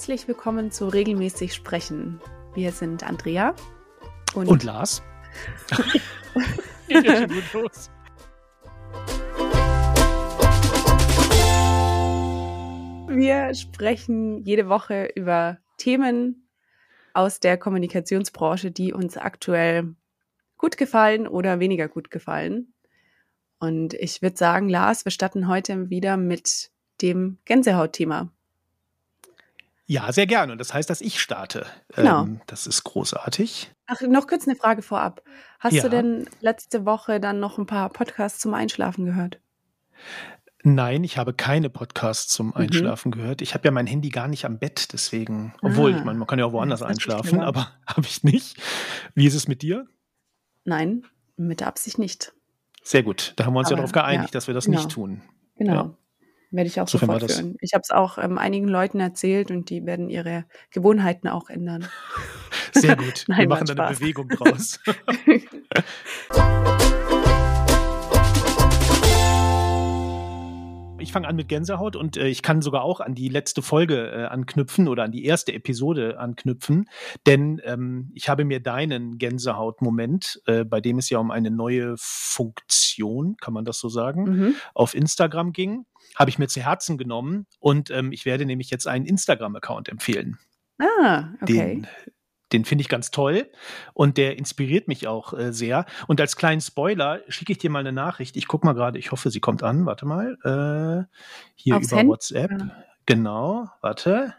Herzlich willkommen zu Regelmäßig Sprechen. Wir sind Andrea und, und Lars. Geht ja schon gut los. Wir sprechen jede Woche über Themen aus der Kommunikationsbranche, die uns aktuell gut gefallen oder weniger gut gefallen. Und ich würde sagen, Lars, wir starten heute wieder mit dem Gänsehautthema. Ja, sehr gerne. Und das heißt, dass ich starte. Genau. Ähm, das ist großartig. Ach, noch kurz eine Frage vorab. Hast ja. du denn letzte Woche dann noch ein paar Podcasts zum Einschlafen gehört? Nein, ich habe keine Podcasts zum mhm. Einschlafen mhm. gehört. Ich habe ja mein Handy gar nicht am Bett, deswegen, obwohl, ah, ich meine, man kann ja auch woanders einschlafen, aber habe ich nicht. Wie ist es mit dir? Nein, mit der Absicht nicht. Sehr gut. Da haben wir uns aber, ja darauf geeinigt, ja, dass wir das genau. nicht tun. Genau. Ja. Werde ich auch so fortführen. Ich habe es auch ähm, einigen Leuten erzählt und die werden ihre Gewohnheiten auch ändern. Sehr gut. Nein, wir machen da eine Bewegung draus. ich fange an mit Gänsehaut und äh, ich kann sogar auch an die letzte Folge äh, anknüpfen oder an die erste Episode anknüpfen, denn ähm, ich habe mir deinen Gänsehaut-Moment, äh, bei dem es ja um eine neue Funktion, kann man das so sagen, mhm. auf Instagram ging, habe ich mir zu Herzen genommen und ähm, ich werde nämlich jetzt einen Instagram-Account empfehlen. Ah, okay. Den, den finde ich ganz toll und der inspiriert mich auch äh, sehr. Und als kleinen Spoiler schicke ich dir mal eine Nachricht. Ich gucke mal gerade, ich hoffe, sie kommt an. Warte mal. Äh, hier Aufs über Hand? WhatsApp. Genau, warte.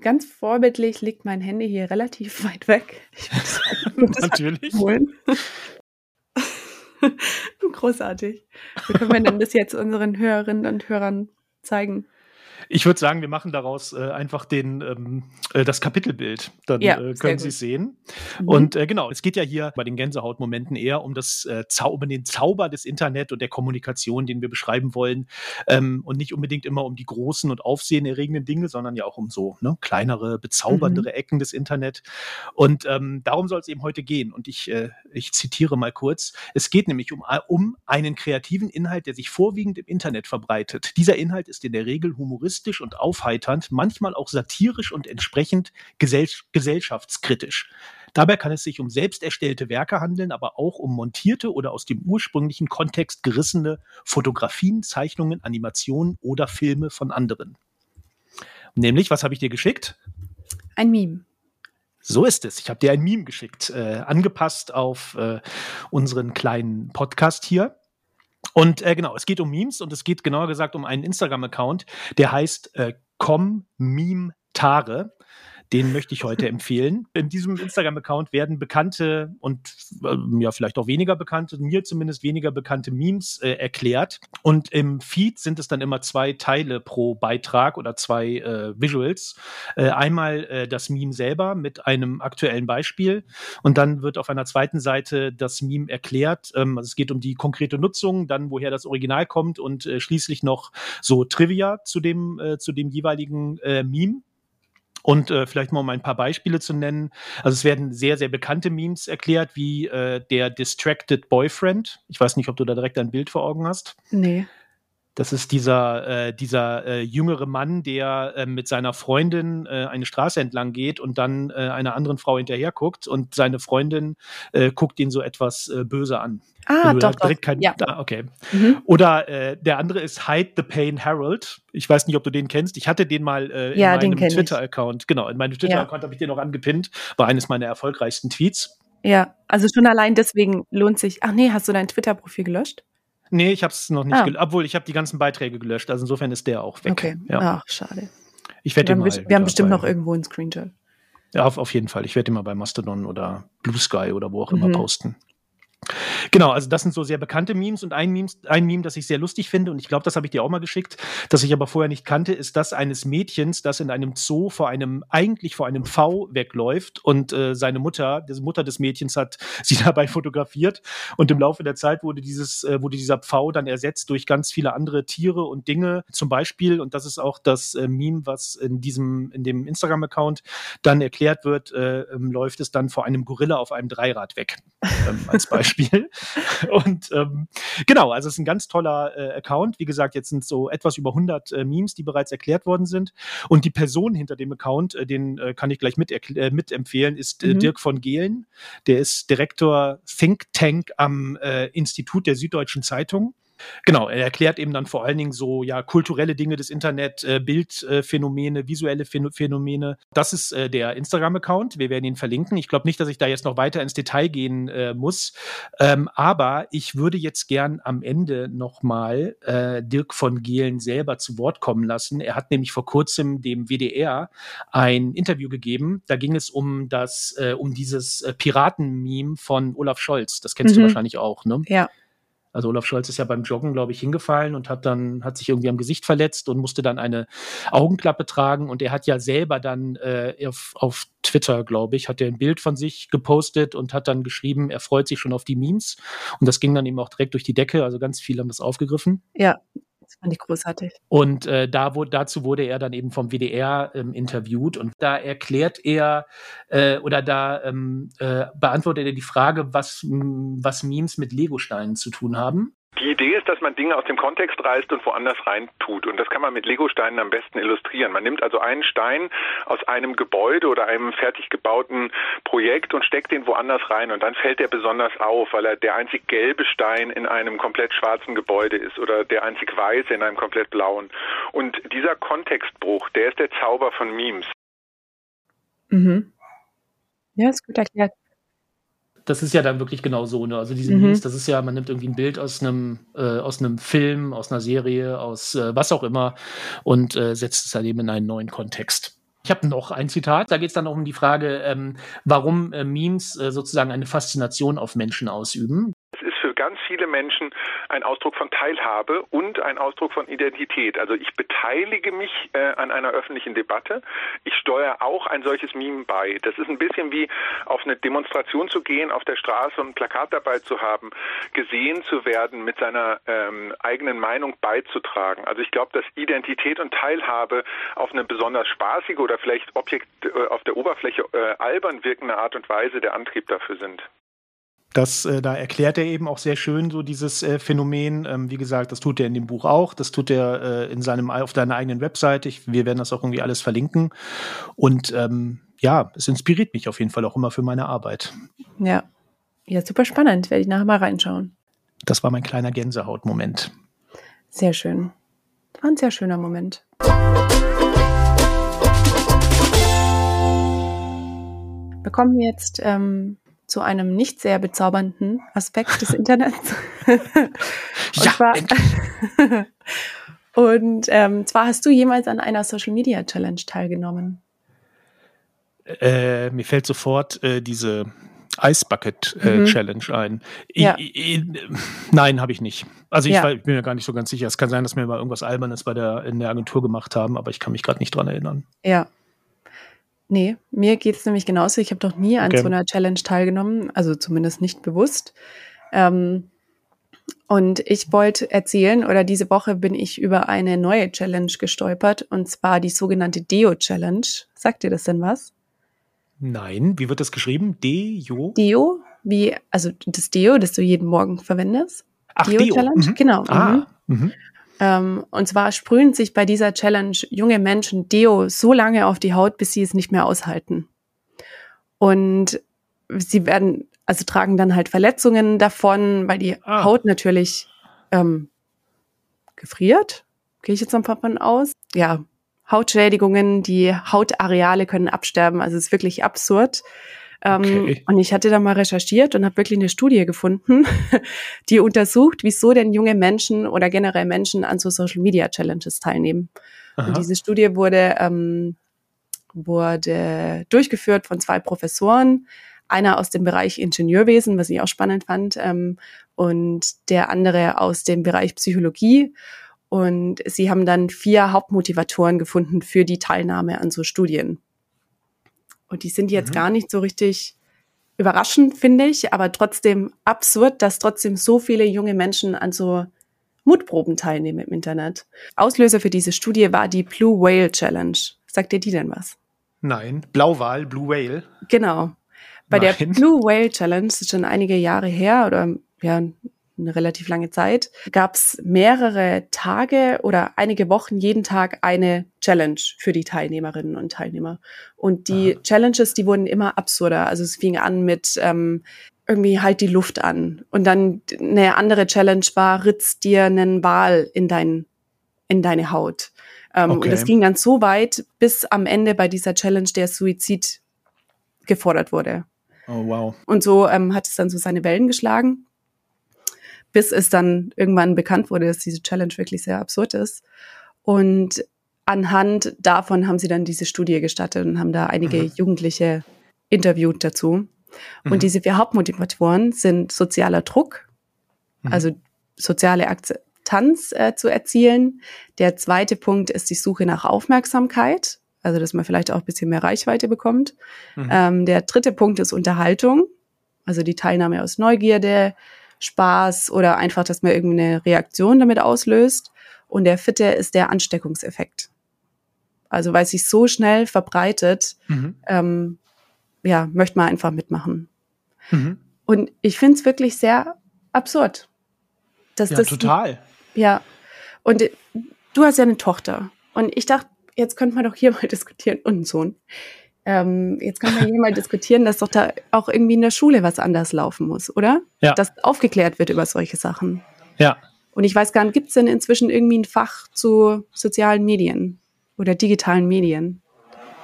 Ganz vorbildlich liegt mein Handy hier relativ weit weg. Natürlich. Großartig. Wie können wir denn das jetzt unseren Hörerinnen und Hörern zeigen? Ich würde sagen, wir machen daraus äh, einfach den, ähm, äh, das Kapitelbild. Dann ja, äh, können Sie es sehen. Mhm. Und äh, genau, es geht ja hier bei den Gänsehautmomenten eher um das äh, Zauber, den Zauber des Internet und der Kommunikation, den wir beschreiben wollen. Ähm, und nicht unbedingt immer um die großen und aufsehenerregenden Dinge, sondern ja auch um so ne, kleinere, bezauberndere mhm. Ecken des Internet. Und ähm, darum soll es eben heute gehen. Und ich, ich zitiere mal kurz. Es geht nämlich um, um einen kreativen Inhalt, der sich vorwiegend im Internet verbreitet. Dieser Inhalt ist in der Regel humoristisch humoristisch und aufheiternd, manchmal auch satirisch und entsprechend gesell gesellschaftskritisch. Dabei kann es sich um selbst erstellte Werke handeln, aber auch um montierte oder aus dem ursprünglichen Kontext gerissene Fotografien, Zeichnungen, Animationen oder Filme von anderen. Nämlich, was habe ich dir geschickt? Ein Meme. So ist es. Ich habe dir ein Meme geschickt, äh, angepasst auf äh, unseren kleinen Podcast hier. Und äh, genau, es geht um Memes und es geht genauer gesagt um einen Instagram-Account, der heißt äh, commmemetare. Den möchte ich heute empfehlen. In diesem Instagram-Account werden bekannte und äh, ja vielleicht auch weniger bekannte, mir zumindest weniger bekannte Memes äh, erklärt. Und im Feed sind es dann immer zwei Teile pro Beitrag oder zwei äh, Visuals. Äh, einmal äh, das Meme selber mit einem aktuellen Beispiel und dann wird auf einer zweiten Seite das Meme erklärt. Ähm, also es geht um die konkrete Nutzung, dann woher das Original kommt und äh, schließlich noch so Trivia zu dem, zu dem jeweiligen Meme. Und äh, vielleicht mal um ein paar Beispiele zu nennen. Also es werden sehr, sehr bekannte Memes erklärt, wie äh, der Distracted Boyfriend. Ich weiß nicht, ob du da direkt ein Bild vor Augen hast. Nee. Das ist dieser, äh, dieser äh, jüngere Mann, der äh, mit seiner Freundin äh, eine Straße entlang geht und dann äh, einer anderen Frau hinterher guckt und seine Freundin äh, guckt ihn so etwas äh, böse an. Ah, doch, doch. Kein, ja. Ah, okay. Mhm. Oder äh, der andere ist Hide the Pain Harold. Ich weiß nicht, ob du den kennst. Ich hatte den mal äh, in ja, meinem Twitter-Account. Genau, in meinem Twitter-Account ja. habe ich den noch angepinnt. War eines meiner erfolgreichsten Tweets. Ja, also schon allein deswegen lohnt sich. Ach nee, hast du dein Twitter-Profil gelöscht? Nee, ich habe es noch nicht ah. gelöscht. Obwohl, ich habe die ganzen Beiträge gelöscht. Also insofern ist der auch weg. Okay. Ja. Ach, schade. Ich werde wir, haben, wir haben bestimmt noch irgendwo einen Screenshot. Ja, auf, auf jeden Fall. Ich werde den mal bei Mastodon oder Blue Sky oder wo auch immer mhm. posten. Genau, also das sind so sehr bekannte Memes und ein, Memes, ein Meme, das ich sehr lustig finde und ich glaube, das habe ich dir auch mal geschickt, das ich aber vorher nicht kannte, ist das eines Mädchens, das in einem Zoo vor einem, eigentlich vor einem V wegläuft und äh, seine Mutter, die Mutter des Mädchens hat sie dabei fotografiert und im Laufe der Zeit wurde dieses, äh, wurde dieser Pfau dann ersetzt durch ganz viele andere Tiere und Dinge, zum Beispiel, und das ist auch das äh, Meme, was in diesem, in dem Instagram-Account dann erklärt wird, äh, ähm, läuft es dann vor einem Gorilla auf einem Dreirad weg, ähm, als Beispiel. Beispiel. Und ähm, genau, also es ist ein ganz toller äh, Account. Wie gesagt, jetzt sind so etwas über 100 äh, Memes, die bereits erklärt worden sind. Und die Person hinter dem Account, äh, den äh, kann ich gleich mit, äh, mitempfehlen, ist äh, mhm. Dirk von Gehlen. Der ist Direktor Think Tank am äh, Institut der Süddeutschen Zeitung. Genau, er erklärt eben dann vor allen Dingen so ja kulturelle Dinge des Internet, äh, Bildphänomene, äh, visuelle Phänomene. Das ist äh, der Instagram-Account. Wir werden ihn verlinken. Ich glaube nicht, dass ich da jetzt noch weiter ins Detail gehen äh, muss, ähm, aber ich würde jetzt gern am Ende nochmal äh, Dirk von Gehlen selber zu Wort kommen lassen. Er hat nämlich vor kurzem dem WDR ein Interview gegeben. Da ging es um das, äh, um dieses äh, Piraten-Meme von Olaf Scholz. Das kennst mhm. du wahrscheinlich auch, ne? Ja. Also Olaf Scholz ist ja beim Joggen, glaube ich, hingefallen und hat dann, hat sich irgendwie am Gesicht verletzt und musste dann eine Augenklappe tragen. Und er hat ja selber dann äh, auf, auf Twitter, glaube ich, hat er ein Bild von sich gepostet und hat dann geschrieben, er freut sich schon auf die Memes. Und das ging dann eben auch direkt durch die Decke. Also ganz viele haben das aufgegriffen. Ja, das fand ich großartig. Und äh, da wo, dazu wurde er dann eben vom WDR ähm, interviewt und da erklärt er äh, oder da ähm, äh, beantwortet er die Frage, was, was Memes mit Legosteinen zu tun haben. Die Idee ist, dass man Dinge aus dem Kontext reißt und woanders rein tut. Und das kann man mit Lego-Steinen am besten illustrieren. Man nimmt also einen Stein aus einem Gebäude oder einem fertig gebauten Projekt und steckt den woanders rein. Und dann fällt er besonders auf, weil er der einzig gelbe Stein in einem komplett schwarzen Gebäude ist oder der einzig weiße in einem komplett blauen. Und dieser Kontextbruch, der ist der Zauber von Memes. Mhm. Ja, ist gut erklärt das ist ja dann wirklich genau so. Ne? Also diese mhm. Memes, das ist ja, man nimmt irgendwie ein Bild aus einem, äh, aus einem Film, aus einer Serie, aus äh, was auch immer und äh, setzt es dann eben in einen neuen Kontext. Ich habe noch ein Zitat, da geht es dann auch um die Frage, ähm, warum äh, Memes äh, sozusagen eine Faszination auf Menschen ausüben ganz viele Menschen ein Ausdruck von Teilhabe und ein Ausdruck von Identität. Also ich beteilige mich äh, an einer öffentlichen Debatte. Ich steuere auch ein solches Meme bei. Das ist ein bisschen wie auf eine Demonstration zu gehen, auf der Straße und ein Plakat dabei zu haben, gesehen zu werden, mit seiner ähm, eigenen Meinung beizutragen. Also ich glaube, dass Identität und Teilhabe auf eine besonders spaßige oder vielleicht Objekt äh, auf der Oberfläche äh, albern wirkende Art und Weise der Antrieb dafür sind. Das, äh, da erklärt er eben auch sehr schön so dieses äh, Phänomen. Ähm, wie gesagt, das tut er in dem Buch auch. Das tut er äh, in seinem, auf deiner eigenen Webseite. Ich, wir werden das auch irgendwie alles verlinken. Und ähm, ja, es inspiriert mich auf jeden Fall auch immer für meine Arbeit. Ja, ja, super spannend. Werde ich nachher mal reinschauen. Das war mein kleiner Gänsehautmoment. Sehr schön. War ein sehr schöner Moment. Bekommen wir jetzt ähm, zu einem nicht sehr bezaubernden Aspekt des Internets. und ja, zwar, und ähm, zwar hast du jemals an einer Social Media Challenge teilgenommen. Äh, mir fällt sofort äh, diese Ice Bucket äh, mhm. Challenge ein. Ich, ja. ich, nein, habe ich nicht. Also ich, ja. war, ich, bin mir gar nicht so ganz sicher. Es kann sein, dass wir mal irgendwas Albernes bei der, in der Agentur gemacht haben, aber ich kann mich gerade nicht dran erinnern. Ja, Nee, mir geht es nämlich genauso. Ich habe noch nie an okay. so einer Challenge teilgenommen, also zumindest nicht bewusst. Ähm, und ich wollte erzählen, oder diese Woche bin ich über eine neue Challenge gestolpert, und zwar die sogenannte Deo-Challenge. Sagt dir das denn was? Nein, wie wird das geschrieben? Deo? Deo, wie, also das Deo, das du jeden Morgen verwendest. Ach, Deo-Challenge, Deo. Mhm. genau. Ah, mhm. Ähm, und zwar sprühen sich bei dieser Challenge junge Menschen Deo so lange auf die Haut, bis sie es nicht mehr aushalten. Und sie werden, also tragen dann halt Verletzungen davon, weil die ah. Haut natürlich ähm, gefriert. Gehe ich jetzt noch davon aus? Ja, Hautschädigungen, die Hautareale können absterben. Also es ist wirklich absurd. Ähm, okay. Und ich hatte da mal recherchiert und habe wirklich eine Studie gefunden, die untersucht, wieso denn junge Menschen oder generell Menschen an so Social Media Challenges teilnehmen. Aha. Und diese Studie wurde, ähm, wurde durchgeführt von zwei Professoren, einer aus dem Bereich Ingenieurwesen, was ich auch spannend fand, ähm, und der andere aus dem Bereich Psychologie. Und sie haben dann vier Hauptmotivatoren gefunden für die Teilnahme an so Studien. Und die sind jetzt mhm. gar nicht so richtig überraschend, finde ich, aber trotzdem absurd, dass trotzdem so viele junge Menschen an so Mutproben teilnehmen im Internet. Auslöser für diese Studie war die Blue Whale Challenge. Sagt dir die denn was? Nein, Blauwal, Blue Whale. Genau. Bei Nein. der Blue Whale Challenge, das ist schon einige Jahre her oder ja, eine relativ lange Zeit, gab es mehrere Tage oder einige Wochen jeden Tag eine Challenge für die Teilnehmerinnen und Teilnehmer. Und die Aha. Challenges, die wurden immer absurder. Also es fing an mit ähm, irgendwie halt die Luft an. Und dann eine andere Challenge war, ritz dir einen Wal in, dein, in deine Haut. Ähm, okay. Und es ging dann so weit, bis am Ende bei dieser Challenge der Suizid gefordert wurde. Oh, wow. Und so ähm, hat es dann so seine Wellen geschlagen, bis es dann irgendwann bekannt wurde, dass diese Challenge wirklich sehr absurd ist. Und anhand davon haben sie dann diese Studie gestattet und haben da einige mhm. Jugendliche interviewt dazu. Mhm. Und diese vier Hauptmotivatoren sind sozialer Druck, mhm. also soziale Akzeptanz äh, zu erzielen. Der zweite Punkt ist die Suche nach Aufmerksamkeit, also dass man vielleicht auch ein bisschen mehr Reichweite bekommt. Mhm. Ähm, der dritte Punkt ist Unterhaltung, also die Teilnahme aus Neugierde, Spaß oder einfach, dass man irgendeine Reaktion damit auslöst. Und der vierte ist der Ansteckungseffekt. Also weil es sich so schnell verbreitet, mhm. ähm, ja, möchte man einfach mitmachen. Mhm. Und ich finde es wirklich sehr absurd. Dass ja, das, total. Ja. Und äh, du hast ja eine Tochter. Und ich dachte, jetzt könnte man doch hier mal diskutieren, und einen Sohn. Ähm, jetzt kann man hier mal diskutieren, dass doch da auch irgendwie in der Schule was anders laufen muss, oder? Ja. Dass aufgeklärt wird über solche Sachen. Ja. Und ich weiß gar nicht, gibt es denn inzwischen irgendwie ein Fach zu sozialen Medien oder digitalen Medien?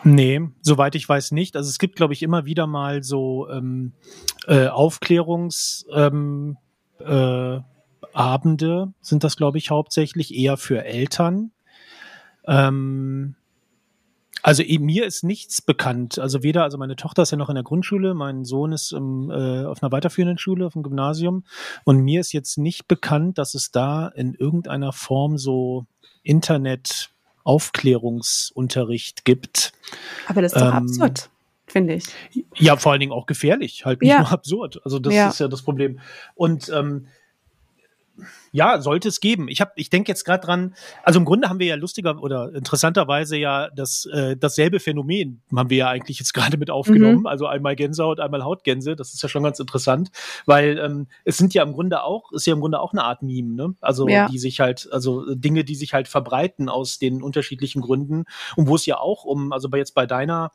Nee, soweit ich weiß nicht. Also es gibt, glaube ich, immer wieder mal so ähm, äh, Aufklärungsabende, ähm, äh, sind das, glaube ich, hauptsächlich eher für Eltern. Ähm, also mir ist nichts bekannt. Also weder, also meine Tochter ist ja noch in der Grundschule, mein Sohn ist im, äh, auf einer weiterführenden Schule, auf dem Gymnasium. Und mir ist jetzt nicht bekannt, dass es da in irgendeiner Form so Internet Aufklärungsunterricht gibt. Aber das ist doch ähm, absurd, finde ich. Ja, vor allen Dingen auch gefährlich, halt nicht ja. nur absurd. Also das ja. ist ja das Problem. Und ähm, ja, sollte es geben. Ich habe, ich denke jetzt gerade dran. Also im Grunde haben wir ja lustiger oder interessanterweise ja das äh, dasselbe Phänomen haben wir ja eigentlich jetzt gerade mit aufgenommen. Mhm. Also einmal Gänsehaut, einmal Hautgänse. Das ist ja schon ganz interessant, weil ähm, es sind ja im Grunde auch ist ja im Grunde auch eine Art Meme, ne? Also ja. die sich halt, also Dinge, die sich halt verbreiten aus den unterschiedlichen Gründen und wo es ja auch um, also bei jetzt bei deiner,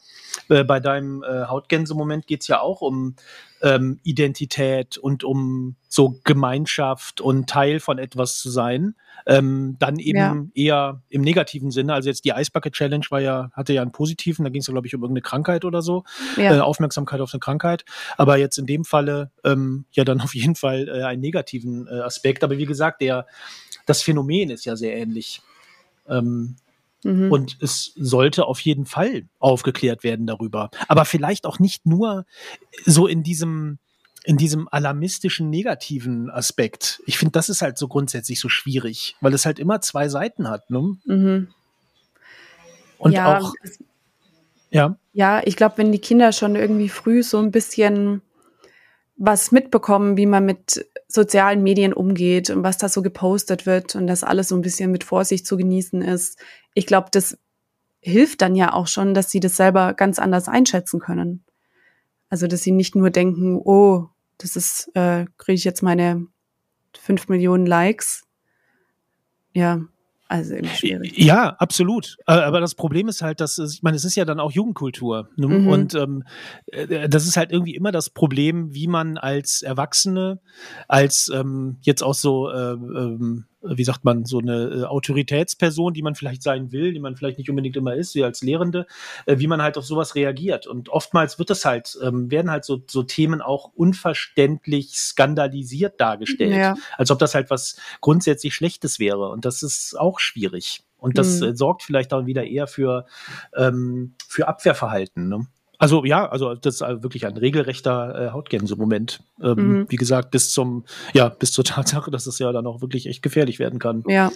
äh, bei deinem äh, Hautgänse-Moment geht's ja auch um ähm, Identität und um so Gemeinschaft und Teil von etwas zu sein. Ähm, dann eben ja. eher im negativen Sinne. Also jetzt die Bucket Challenge war ja, hatte ja einen positiven, da ging es ja, glaube ich, um irgendeine Krankheit oder so. Ja. Äh, Aufmerksamkeit auf eine Krankheit. Aber jetzt in dem Falle ähm, ja dann auf jeden Fall äh, einen negativen äh, Aspekt. Aber wie gesagt, der, das Phänomen ist ja sehr ähnlich. Ähm, Mhm. Und es sollte auf jeden Fall aufgeklärt werden darüber. Aber vielleicht auch nicht nur so in diesem, in diesem alarmistischen negativen Aspekt. Ich finde, das ist halt so grundsätzlich so schwierig, weil es halt immer zwei Seiten hat. Ne? Mhm. Und ja, auch. Ja. Ja, ich glaube, wenn die Kinder schon irgendwie früh so ein bisschen was mitbekommen, wie man mit sozialen Medien umgeht und was da so gepostet wird und das alles so ein bisschen mit Vorsicht zu genießen ist. Ich glaube, das hilft dann ja auch schon, dass sie das selber ganz anders einschätzen können. Also, dass sie nicht nur denken, oh, das ist, äh, kriege ich jetzt meine fünf Millionen Likes. Ja, also irgendwie schwierig. Ja, absolut. Äh, aber das Problem ist halt, dass es, ich meine, es ist ja dann auch Jugendkultur. Ne? Mhm. Und ähm, äh, das ist halt irgendwie immer das Problem, wie man als Erwachsene, als ähm, jetzt auch so äh, ähm, wie sagt man, so eine äh, Autoritätsperson, die man vielleicht sein will, die man vielleicht nicht unbedingt immer ist, wie als Lehrende, äh, wie man halt auf sowas reagiert. Und oftmals wird es halt, ähm, werden halt so, so Themen auch unverständlich skandalisiert dargestellt. Ja. Als ob das halt was grundsätzlich Schlechtes wäre. Und das ist auch schwierig. Und das mhm. Äh, sorgt vielleicht dann wieder eher für, ähm, für Abwehrverhalten. Ne? Also ja, also das ist also wirklich ein regelrechter äh, Hautgänse-Moment. Ähm, mhm. Wie gesagt, bis zum, ja, bis zur Tatsache, dass es ja dann auch wirklich echt gefährlich werden kann. Ja.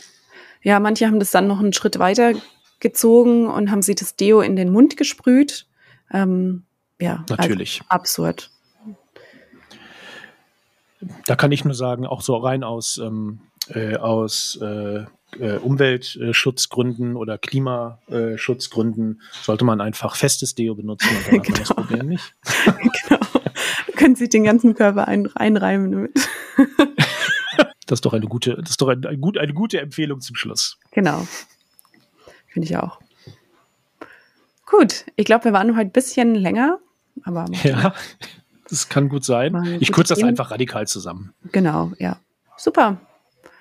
Ja, manche haben das dann noch einen Schritt weiter gezogen und haben sich das Deo in den Mund gesprüht. Ähm, ja, also natürlich. Also absurd. Da kann ich nur sagen, auch so rein aus, ähm, äh, aus äh, äh, Umweltschutzgründen oder Klimaschutzgründen sollte man einfach festes Deo benutzen und dann genau. das. Problem nicht. genau. können sich den ganzen Körper ein, einreimen damit. das ist doch eine gute, das ist doch ein, ein gut, eine gute Empfehlung zum Schluss. Genau. Finde ich auch. Gut, ich glaube, wir waren heute ein bisschen länger, aber. Ja, das kann gut sein. Ich kürze das einfach radikal zusammen. Genau, ja. Super.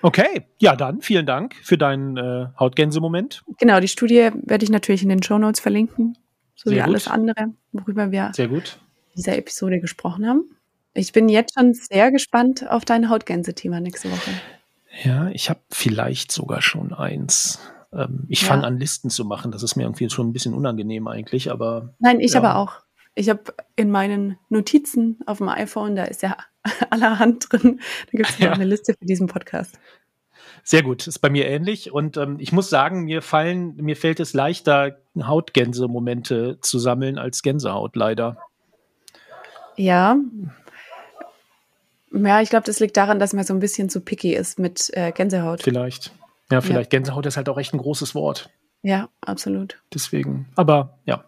Okay, ja dann vielen Dank für deinen äh, Hautgänse-Moment. Genau, die Studie werde ich natürlich in den Show Notes verlinken, so Sehr wie gut. alles andere, worüber wir Sehr gut. in dieser Episode gesprochen haben. Ich bin jetzt schon sehr gespannt auf dein Hautgänse-Thema nächste Woche. Ja, ich habe vielleicht sogar schon eins. Ähm, ich ja. fange an, Listen zu machen. Das ist mir irgendwie schon ein bisschen unangenehm eigentlich, aber. Nein, ich ja. aber auch. Ich habe in meinen Notizen auf dem iPhone, da ist ja allerhand drin. Da gibt es ja. eine Liste für diesen Podcast. Sehr gut, ist bei mir ähnlich. Und ähm, ich muss sagen, mir fallen, mir fällt es leichter, Hautgänse-Momente zu sammeln als Gänsehaut, leider. Ja. Ja, ich glaube, das liegt daran, dass man so ein bisschen zu picky ist mit äh, Gänsehaut. Vielleicht. Ja, vielleicht. Ja. Gänsehaut ist halt auch echt ein großes Wort. Ja, absolut. Deswegen. Aber ja.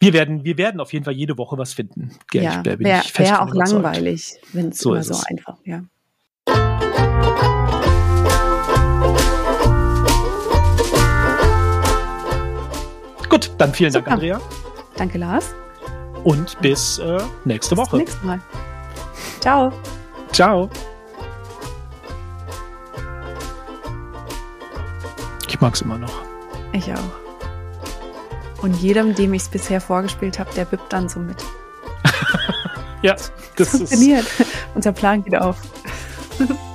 Wir werden, wir werden auf jeden Fall jede Woche was finden. Ja, wäre wär auch langweilig, wenn es so immer so es. einfach, ja. Gut, dann vielen Super. Dank, Andrea. Danke, Lars. Und bis äh, nächste Woche. Bis nächstes Mal. Ciao. Ciao. Ich mag es immer noch. Ich auch. Und jedem, dem ich es bisher vorgespielt habe, der bippt dann so mit. ja, das, das funktioniert. Unser Plan geht auf.